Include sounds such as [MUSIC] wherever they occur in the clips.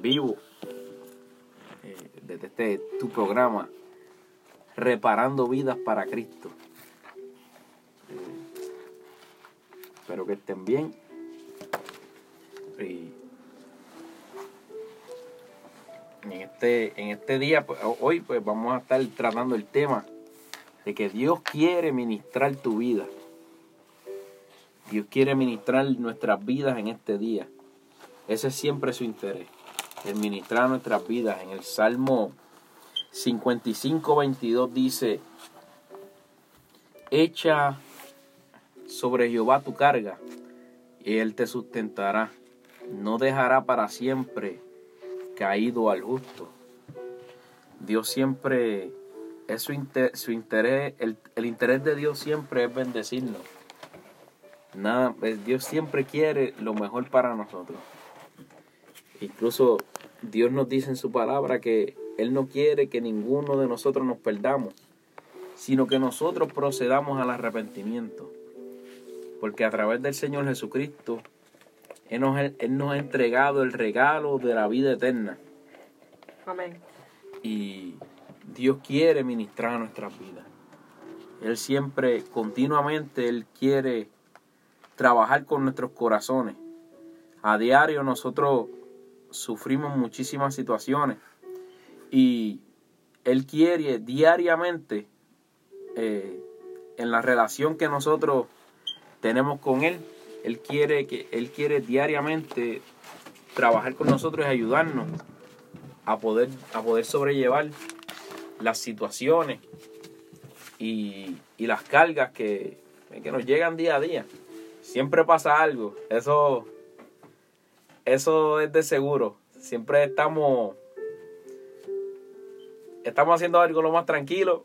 vivo, eh, desde este tu programa, Reparando Vidas para Cristo. Eh, espero que estén bien. Y en este, en este día, pues, hoy pues vamos a estar tratando el tema de que Dios quiere ministrar tu vida. Dios quiere ministrar nuestras vidas en este día. Ese es siempre su interés, el ministrar nuestras vidas. En el Salmo 55, 22 dice, echa sobre Jehová tu carga y él te sustentará. No dejará para siempre caído al justo. Dios siempre, es su, interés, el, el interés de Dios siempre es bendecirnos. Nada, Dios siempre quiere lo mejor para nosotros. Incluso Dios nos dice en su palabra que Él no quiere que ninguno de nosotros nos perdamos, sino que nosotros procedamos al arrepentimiento. Porque a través del Señor Jesucristo, Él nos, Él nos ha entregado el regalo de la vida eterna. Amén. Y Dios quiere ministrar a nuestras vidas. Él siempre, continuamente, Él quiere trabajar con nuestros corazones. A diario nosotros sufrimos muchísimas situaciones y Él quiere diariamente eh, en la relación que nosotros tenemos con Él, Él quiere que Él quiere diariamente trabajar con nosotros y ayudarnos a poder, a poder sobrellevar las situaciones y, y las cargas que, que nos llegan día a día. Siempre pasa algo. Eso eso es de seguro. Siempre estamos estamos haciendo algo lo más tranquilo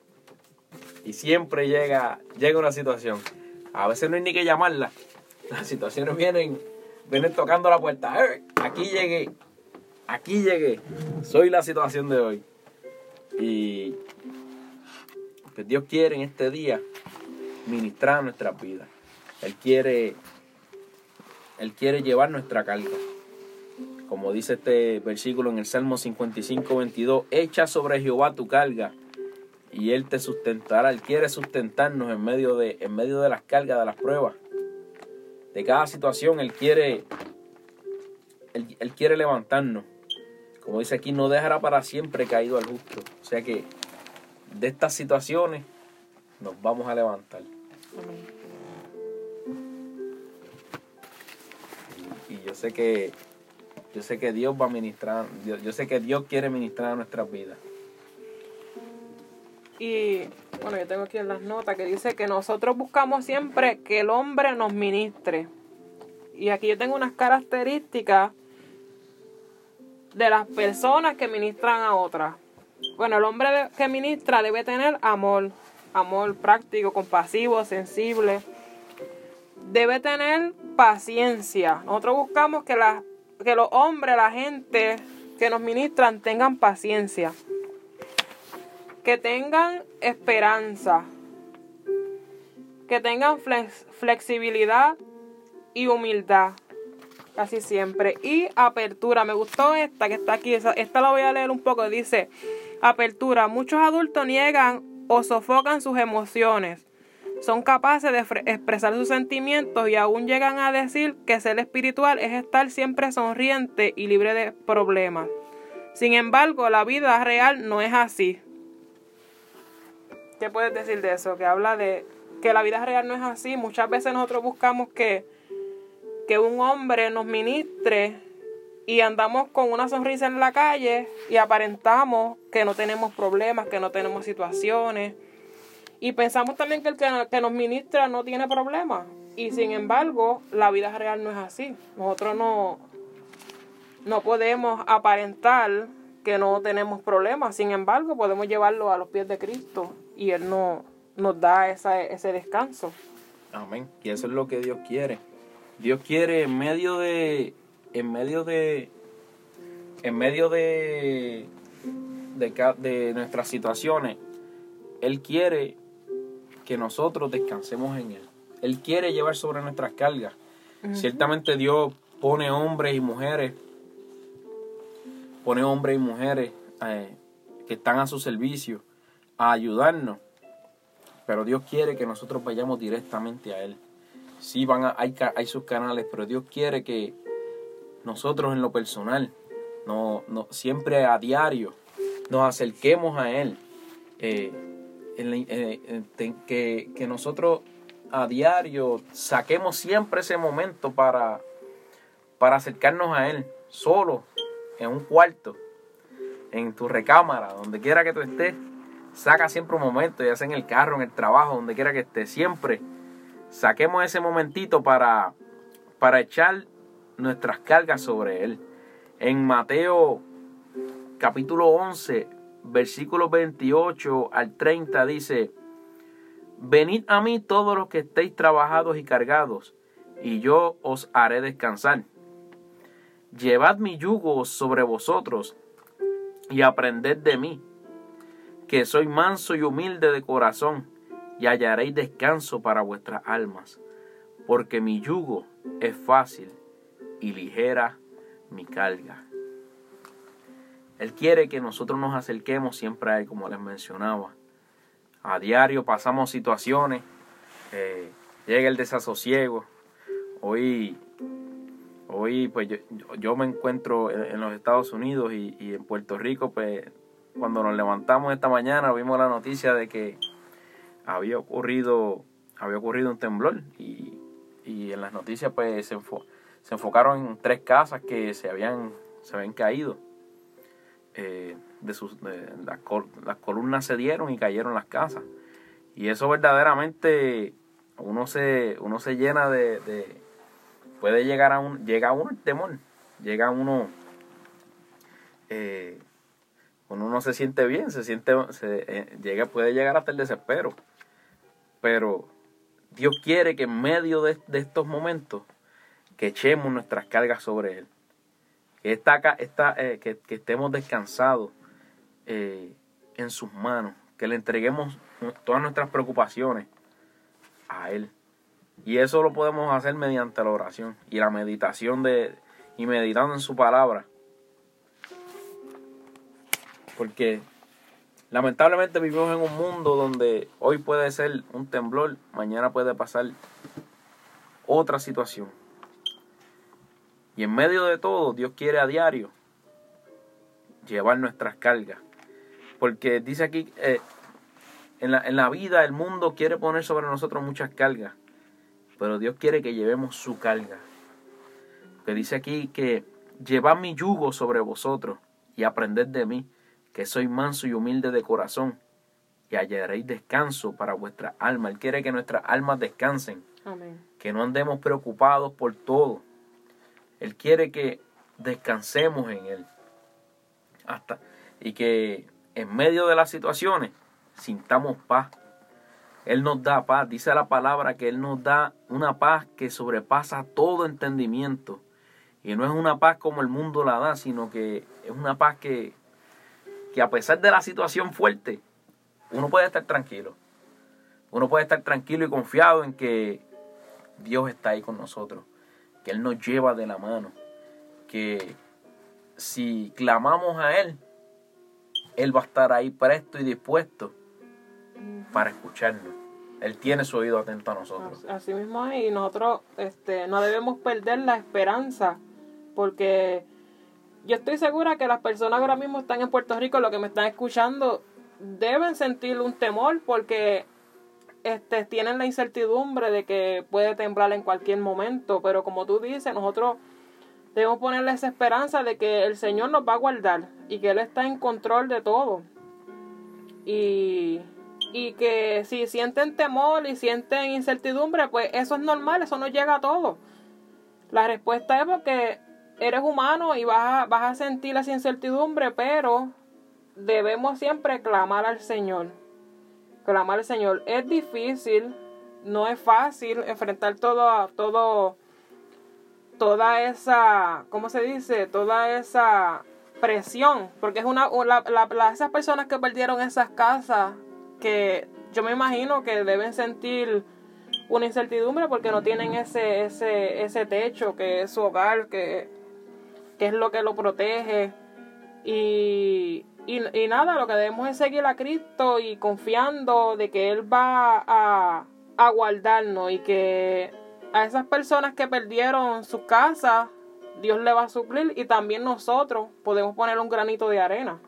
y siempre llega llega una situación. A veces no hay ni que llamarla. [LAUGHS] Las situaciones vienen vienen tocando la puerta. Aquí llegué. Aquí llegué. Soy la situación de hoy. Y pues Dios quiere en este día ministrar nuestras vidas. Él quiere él quiere llevar nuestra carga como dice este versículo en el Salmo 55, 22, echa sobre Jehová tu carga y Él te sustentará. Él quiere sustentarnos en medio de, en medio de las cargas, de las pruebas, de cada situación. Él quiere, él, él quiere levantarnos. Como dice aquí, no dejará para siempre caído al justo. O sea que de estas situaciones nos vamos a levantar. Y yo sé que yo sé que Dios va a ministrar, yo, sé que Dios quiere ministrar nuestras vidas. Y bueno, yo tengo aquí en las notas que dice que nosotros buscamos siempre que el hombre nos ministre. Y aquí yo tengo unas características de las personas que ministran a otras. Bueno, el hombre que ministra debe tener amor, amor práctico, compasivo, sensible. Debe tener paciencia. Nosotros buscamos que las que los hombres, la gente que nos ministran tengan paciencia, que tengan esperanza, que tengan flexibilidad y humildad, casi siempre. Y apertura, me gustó esta que está aquí, esta la voy a leer un poco, dice, apertura, muchos adultos niegan o sofocan sus emociones son capaces de expresar sus sentimientos y aún llegan a decir que ser espiritual es estar siempre sonriente y libre de problemas. Sin embargo, la vida real no es así. ¿Qué puedes decir de eso? Que habla de que la vida real no es así. Muchas veces nosotros buscamos que, que un hombre nos ministre y andamos con una sonrisa en la calle y aparentamos que no tenemos problemas, que no tenemos situaciones y pensamos también que el que, nos ministra no tiene problemas. Y sin embargo, la vida real no es así. Nosotros no, no podemos aparentar que no tenemos problemas. Sin embargo, podemos llevarlo a los pies de Cristo y Él no, nos da esa, ese descanso. Amén. Y eso es lo que Dios quiere. Dios quiere en medio de, en medio de, en medio de, de, de nuestras situaciones, Él quiere que nosotros descansemos en Él. Él quiere llevar sobre nuestras cargas. Ciertamente Dios pone hombres y mujeres pone hombres y mujeres eh, que están a su servicio a ayudarnos. Pero Dios quiere que nosotros vayamos directamente a Él. Sí, van a, hay, hay sus canales, pero Dios quiere que nosotros en lo personal, no, no, siempre a diario, nos acerquemos a Él. Eh, eh, que, que nosotros a diario saquemos siempre ese momento para, para acercarnos a Él, solo, en un cuarto, en tu recámara, donde quiera que tú estés, saca siempre un momento, ya sea en el carro, en el trabajo, donde quiera que estés, siempre saquemos ese momentito para, para echar nuestras cargas sobre Él. En Mateo capítulo 11, versículos 28 al 30 dice, Venid a mí todos los que estéis trabajados y cargados, y yo os haré descansar. Llevad mi yugo sobre vosotros y aprended de mí, que soy manso y humilde de corazón, y hallaréis descanso para vuestras almas, porque mi yugo es fácil y ligera mi carga. Él quiere que nosotros nos acerquemos siempre a Él, como les mencionaba. A diario pasamos situaciones, eh, llega el desasosiego. Hoy Hoy pues yo, me encuentro en, los Estados Unidos y, en Puerto Rico, pues cuando nos levantamos esta mañana vimos la noticia de que había ocurrido, había ocurrido un temblor y, en las noticias pues se, se, enfocaron en tres casas que se habían, se habían caído. Eh, de sus, las, columnas se dieron y cayeron las casas. Y eso verdaderamente uno se, uno se llena de puede llegar a un, llega uno el temor, llega a uno, eh, uno no se siente bien, se siente, se, eh, llega, puede llegar hasta el desespero, pero Dios quiere que en medio de, estos momentos que echemos nuestras cargas sobre Él, esta, eh, que, estemos descansados en sus manos, que le entreguemos todas nuestras preocupaciones a Él. Y eso lo podemos hacer mediante la oración y la meditación de y meditando en su palabra. Porque lamentablemente vivimos en un mundo donde hoy puede ser un temblor, mañana puede pasar otra situación. Y en medio de todo, Dios quiere a diario llevar nuestras cargas. Porque dice aquí, eh, en, la, en la vida el mundo quiere poner sobre nosotros muchas cargas. Pero Dios quiere que llevemos su carga. Que dice aquí que llevad mi yugo sobre vosotros y aprended de mí, que soy manso y humilde de corazón, y hallaréis descanso para vuestra alma. Él quiere que nuestras almas descansen, que no andemos preocupados por todo. Él quiere que descansemos en Él. Hasta, y que en medio de las situaciones sintamos paz él nos da paz. Dice la palabra que Él nos da una paz que sobrepasa todo entendimiento. Y no es una paz como el mundo la da, sino que es una paz que, que a pesar de la situación fuerte, uno puede estar tranquilo. Uno puede estar tranquilo y confiado en que Dios está ahí con nosotros, que Él nos lleva de la mano, que si clamamos a Él, Él va a estar ahí presto y dispuesto para escucharnos. Él tiene su oído atento a nosotros. Así mismo es, y nosotros este, no debemos perder la esperanza, porque yo estoy segura que las personas ahora mismo están en Puerto Rico, lo que me están escuchando, deben sentir un temor porque este, tienen la incertidumbre de que puede temblar en cualquier momento, pero como tú dices, nosotros debemos ponerle esa esperanza de que el Señor nos va a guardar y que Él está en control de todo. Y y que si sienten temor y sienten incertidumbre, pues eso es normal, eso no llega a todo. La respuesta es porque eres humano y vas a, vas a sentir esa incertidumbre, pero debemos siempre clamar al Señor. Clamar al Señor. Es difícil, no es fácil enfrentar todo, todo, toda esa, ¿cómo se dice? Toda esa presión, porque es una, la, esas personas que perdieron esas casas que yo me imagino que deben sentir una incertidumbre porque no tienen ese, ese, ese techo que es su hogar, que, es lo que lo protege. Y, y, y nada, lo que debemos es seguir a Cristo y confiando de que Él va a, a guardarnos y que a esas personas que perdieron su casa, Dios le va a suplir y también nosotros podemos poner un granito de arena.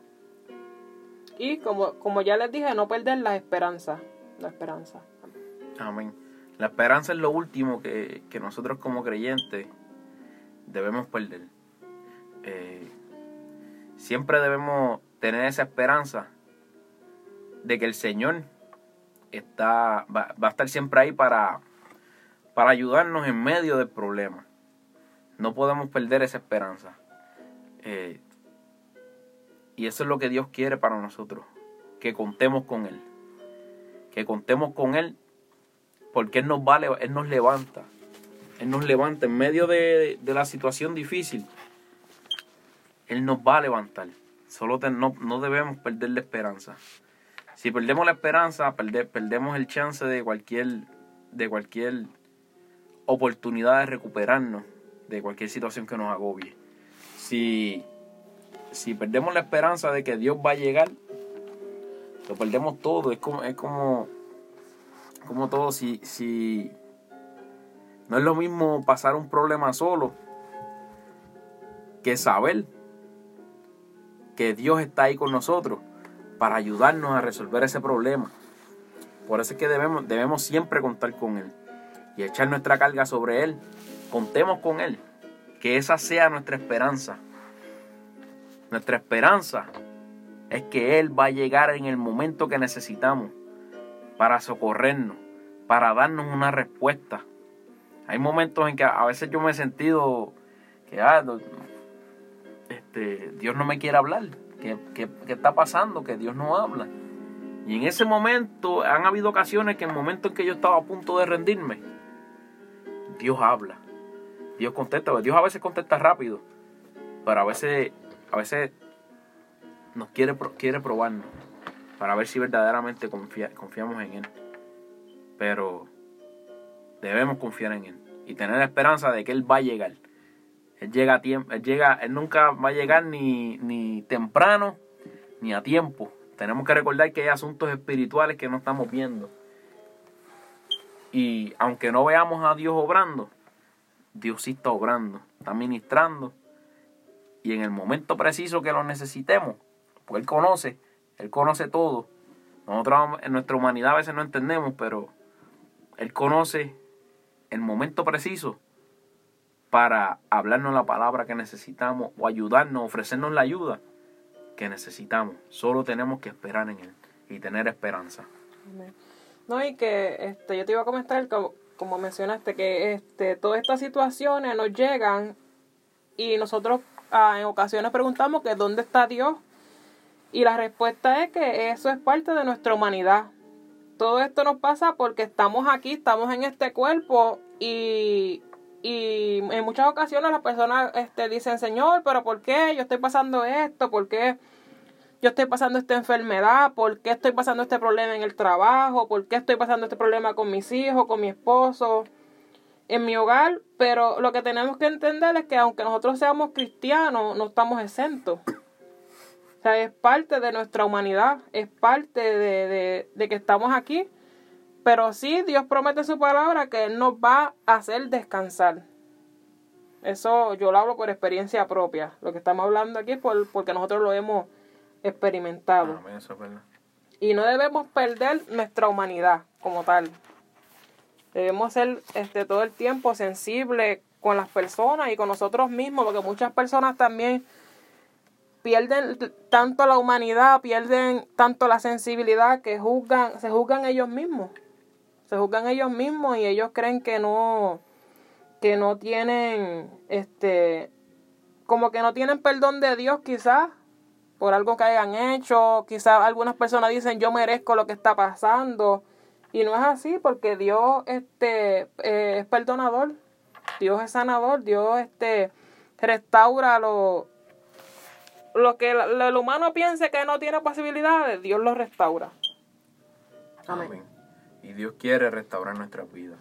Y como, como ya les dije, no perder la esperanza. La esperanza. Amén. La esperanza es lo último que, que nosotros como creyentes debemos perder. Eh, siempre debemos tener esa esperanza de que el Señor está, va, va a estar siempre ahí para, para ayudarnos en medio del problema. No podemos perder esa esperanza. Eh, y eso es lo que Dios quiere para nosotros, que contemos con Él. Que contemos con Él porque Él nos, Él nos levanta. Él nos levanta en medio de, de la situación difícil. Él nos va a levantar. Solo no, no debemos perder la esperanza. Si perdemos la esperanza, perde, perdemos el chance de cualquier, de cualquier oportunidad de recuperarnos de cualquier situación que nos agobie. Si, si perdemos la esperanza de que Dios va a llegar, lo perdemos todo. Es como, es como, como todo. Si, si no es lo mismo pasar un problema solo que saber que Dios está ahí con nosotros para ayudarnos a resolver ese problema. Por eso es que debemos, debemos siempre contar con Él y echar nuestra carga sobre Él. Contemos con Él. Que esa sea nuestra esperanza. Nuestra esperanza es que Él va a llegar en el momento que necesitamos para socorrernos, para darnos una respuesta. Hay momentos en que a veces yo me he sentido que ah, este, Dios no me quiere hablar. ¿Qué, qué, qué está pasando? Que Dios no habla. Y en ese momento han habido ocasiones que en el momento en que yo estaba a punto de rendirme, Dios habla. Dios contesta. Dios a veces contesta rápido, pero a veces, a veces nos quiere, quiere probarnos para ver si verdaderamente confiamos en Él. Pero debemos confiar en Él y tener la esperanza de que Él va a llegar. Él llega a tiempo, llega, Él nunca va a llegar ni, ni temprano ni a tiempo. Tenemos que recordar que hay asuntos espirituales que no estamos viendo. Y aunque no veamos a Dios obrando, Dios sí está obrando, está ministrando. Y en el momento preciso que lo necesitemos, pues Él conoce, Él conoce todo. Nosotros en nuestra humanidad a veces no entendemos, pero Él conoce el momento preciso para hablarnos la palabra que necesitamos o ayudarnos, ofrecernos la ayuda que necesitamos. Solo tenemos que esperar en Él y tener esperanza. No, y que este, yo te iba a comentar, como, como mencionaste, que este, todas estas situaciones nos llegan y nosotros ah, en ocasiones preguntamos que dónde está Dios. Y la respuesta es que eso es parte de nuestra humanidad. Todo esto nos pasa porque estamos aquí, estamos en este cuerpo y, y en muchas ocasiones las personas este, dicen, Señor, pero ¿por qué yo estoy pasando esto? ¿Por qué yo estoy pasando esta enfermedad? ¿Por qué estoy pasando este problema en el trabajo? ¿Por qué estoy pasando este problema con mis hijos, con mi esposo, en mi hogar? Pero lo que tenemos que entender es que aunque nosotros seamos cristianos, no estamos exentos. O sea, es parte de nuestra humanidad, es parte de, de, de que estamos aquí pero sí, Dios promete su palabra que Él nos va a hacer descansar. Eso yo lo hablo por experiencia propia. Lo que estamos hablando aquí es por, porque nosotros lo hemos experimentado. y no debemos perder nuestra humanidad como tal. Debemos ser este, todo el tiempo sensibles con las personas y con nosotros mismos, porque muchas personas también pierden tanto la humanidad, pierden tanto la sensibilidad que juzgan, se juzgan ellos mismos se juzgan ellos mismos y ellos creen que no que no tienen este como que no tienen perdón de Dios quizás por algo que hayan hecho, quizás algunas personas dicen yo merezco lo que está pasando. Y no es así porque Dios este eh, es perdonador, Dios es sanador, Dios este restaura lo lo que el humano piense que no tiene posibilidades, Dios lo restaura. Amén y Dios quiere restaurar nuestra vida.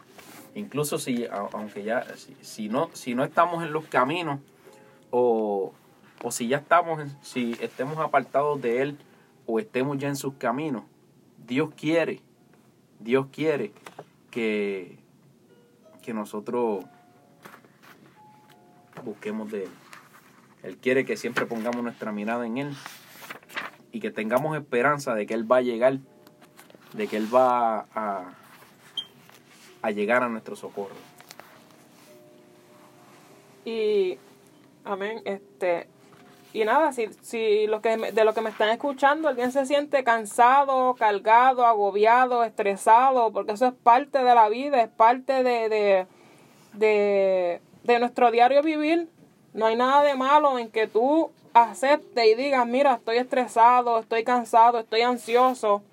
Incluso si, aunque ya, si, no, si no estamos en los caminos o, o si ya estamos, si estemos apartados de Él o estemos ya en sus caminos, Dios quiere, Dios quiere que, que nosotros busquemos de Él. Él quiere que siempre pongamos nuestra mirada en Él y que tengamos esperanza de que Él va a llegar, de que Él va a, a llegar a nuestro socorro. Y, amén, este, y nada, si, si lo que de lo que me están escuchando alguien se siente cansado, cargado, agobiado, estresado, porque eso es parte de la vida, es parte de, de, de, de nuestro diario vivir. No hay nada de malo en que tú aceptes y digas, mira, estoy estresado, estoy cansado, estoy ansioso.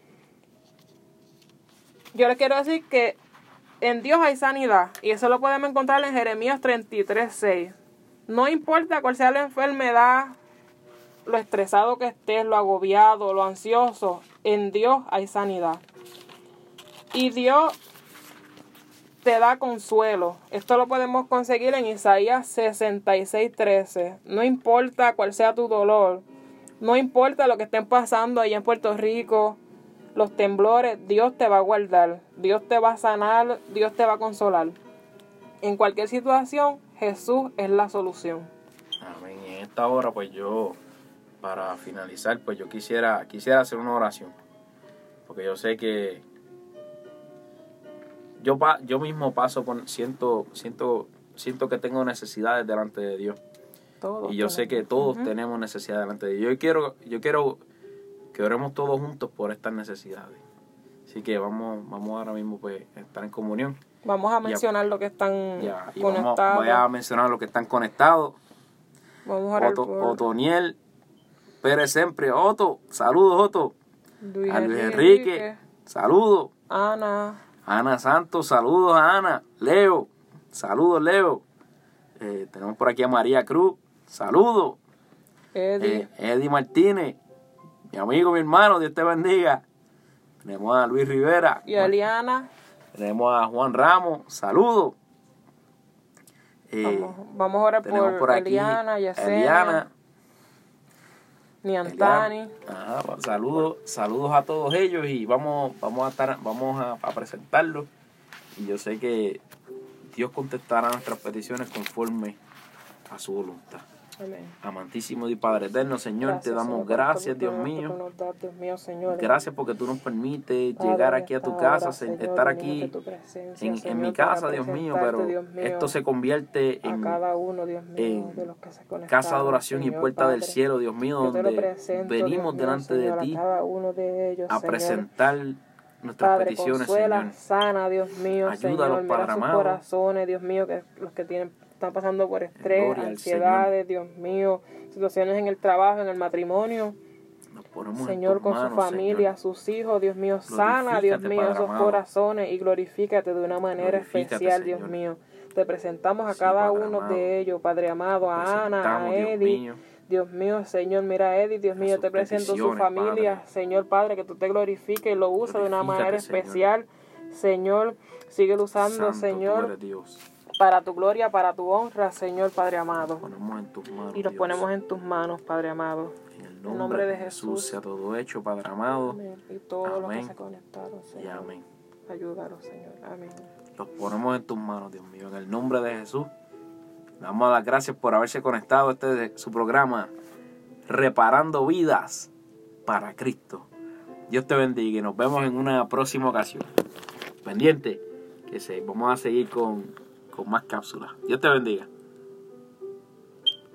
Yo le quiero decir que en Dios hay sanidad y eso lo podemos encontrar en Jeremías 33, 6. No importa cuál sea la enfermedad, lo estresado que estés, lo agobiado, lo ansioso, en Dios hay sanidad. Y Dios te da consuelo. Esto lo podemos conseguir en Isaías 66, 13. No importa cuál sea tu dolor, no importa lo que estén pasando allá en Puerto Rico, los temblores, Dios te va a guardar, Dios te va a sanar, Dios te va a consolar. En cualquier situación, Jesús es la solución. Amén. Y en esta hora, pues yo, para finalizar, pues yo quisiera, quisiera hacer una oración. Porque yo sé que yo, yo mismo paso por, siento, siento, siento que tengo necesidades delante de Dios. Todos Y yo sé que todos tenemos necesidades delante de Dios. Yo quiero, yo quiero que oremos todos juntos por estas necesidades. Así que vamos, vamos ahora mismo pues a estar en comunión. Vamos a mencionar lo que están Ya, y vamos, conectados. voy a mencionar los que están conectados. Vamos a orar Otto, por Otoniel Pérez siempre. Otto, saludos Otto. Luis A Luis Enrique, Enrique, saludos. Ana, Ana Santos, saludos a Ana. Leo, saludos Leo. Eh, tenemos por aquí a María Cruz, saludos. Eddie, Eh, Eddie Martínez, mi amigo, mi hermano, Dios te bendiga. Tenemos a Luis Rivera. y Eliana. Tenemos a Juan Ramos, saludos. Eh, Vamos, vamos a orar por, por aquí Eliana, Yesenia, Eliana. Niantani. Ajá, saludos, saludos a todos ellos y vamos, vamos a estar, vamos a, a presentarlos. Y yo sé que Dios contestará nuestras peticiones conforme a su voluntad. Amén. Amantísimo Dios Padre eterno, Señor, te Gracias, damos Señor, gracias, Dios mío. das, Dios mío, Señor. Gracias porque tú nos permites Padre, llegar aquí a tu casa, Señor, estar aquí en, en mi casa, Dios mío, pero Dios mío, esto se convierte en cada uno, Dios mío, en de los que se casa de adoración y puerta del Padre. cielo, Dios mío, te donde presento, venimos delante de ti a cada uno de ellos, a presentar nuestras Padre, peticiones, consuela, Señor. sana, Dios mío, Ayúdalos, Señor, Padre mira sus amado. corazones, Dios mío, que los que tienen están pasando por estrés, ansiedades, Dios mío, situaciones en el trabajo, en el matrimonio, Señor, con su familia, sus hijos, Dios mío, sana, Dios mío, Padre esos amado. corazones y glorifícate de una manera especial, Dios mío. Te presentamos a Sí, cada Padre uno amado. de ellos, Padre amado, a Ana, a Eddie. Dios mío, Señor, mira a Eddie, Dios mío, te presento su familia, Padre. Señor Padre, que tú te glorifiques y lo uses de una manera especial. Señor, sigue usando, Santo, tú Señor, eres Dios. Para tu gloria, para tu honra, Señor Padre amado. Ponemos en tus manos. Y los Dios. ponemos en tus manos, Padre amado. En el nombre nombre de Jesús Jesús. sea todo hecho, Padre amado. Amén. Y todos los que se conectaron, Y Señor. amén. Ayúdalos, Señor. Amén. Los ponemos en tus manos, Dios mío. En el nombre de Jesús. Le damos las gracias por haberse conectado a este su programa Reparando Vidas para Cristo. Dios te bendiga y nos vemos en una próxima ocasión. Pendiente, que se, vamos a seguir con, con más cápsulas. Dios te bendiga.